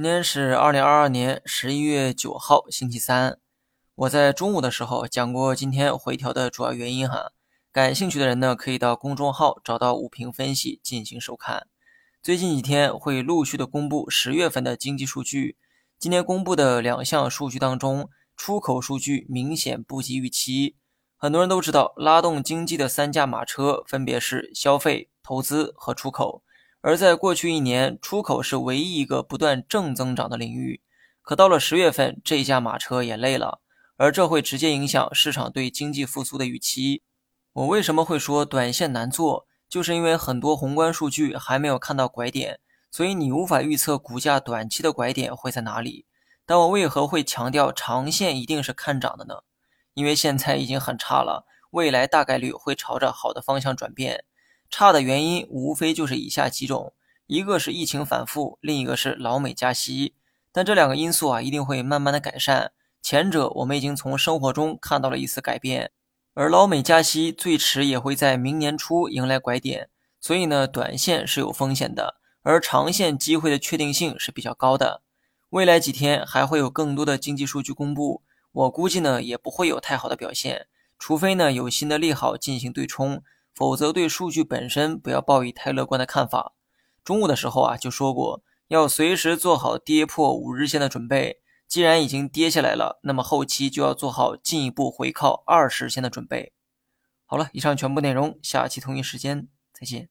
今天是二零二二年十一月九号，星期三。我在中午的时候讲过今天回调的主要原因哈，感兴趣的人呢可以到公众号找到五评分析进行收看。最近几天会陆续的公布十月份的经济数据，今天公布的两项数据当中，出口数据明显不及预期。很多人都知道，拉动经济的三驾马车分别是消费、投资和出口。而在过去一年，出口是唯一一个不断正增长的领域。可到了十月份，这架马车也累了，而这会直接影响市场对经济复苏的预期。我为什么会说短线难做？就是因为很多宏观数据还没有看到拐点，所以你无法预测股价短期的拐点会在哪里。但我为何会强调长线一定是看涨的呢？因为现在已经很差了，未来大概率会朝着好的方向转变。差的原因无非就是以下几种：一个是疫情反复，另一个是老美加息。但这两个因素啊，一定会慢慢的改善。前者我们已经从生活中看到了一丝改变，而老美加息最迟也会在明年初迎来拐点。所以呢，短线是有风险的，而长线机会的确定性是比较高的。未来几天还会有更多的经济数据公布，我估计呢也不会有太好的表现，除非呢有新的利好进行对冲。否则，对数据本身不要抱以太乐观的看法。中午的时候啊，就说过要随时做好跌破五日线的准备。既然已经跌下来了，那么后期就要做好进一步回靠二十线的准备。好了，以上全部内容，下期同一时间再见。